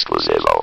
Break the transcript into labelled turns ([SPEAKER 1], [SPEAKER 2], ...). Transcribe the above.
[SPEAKER 1] ekskluzywu.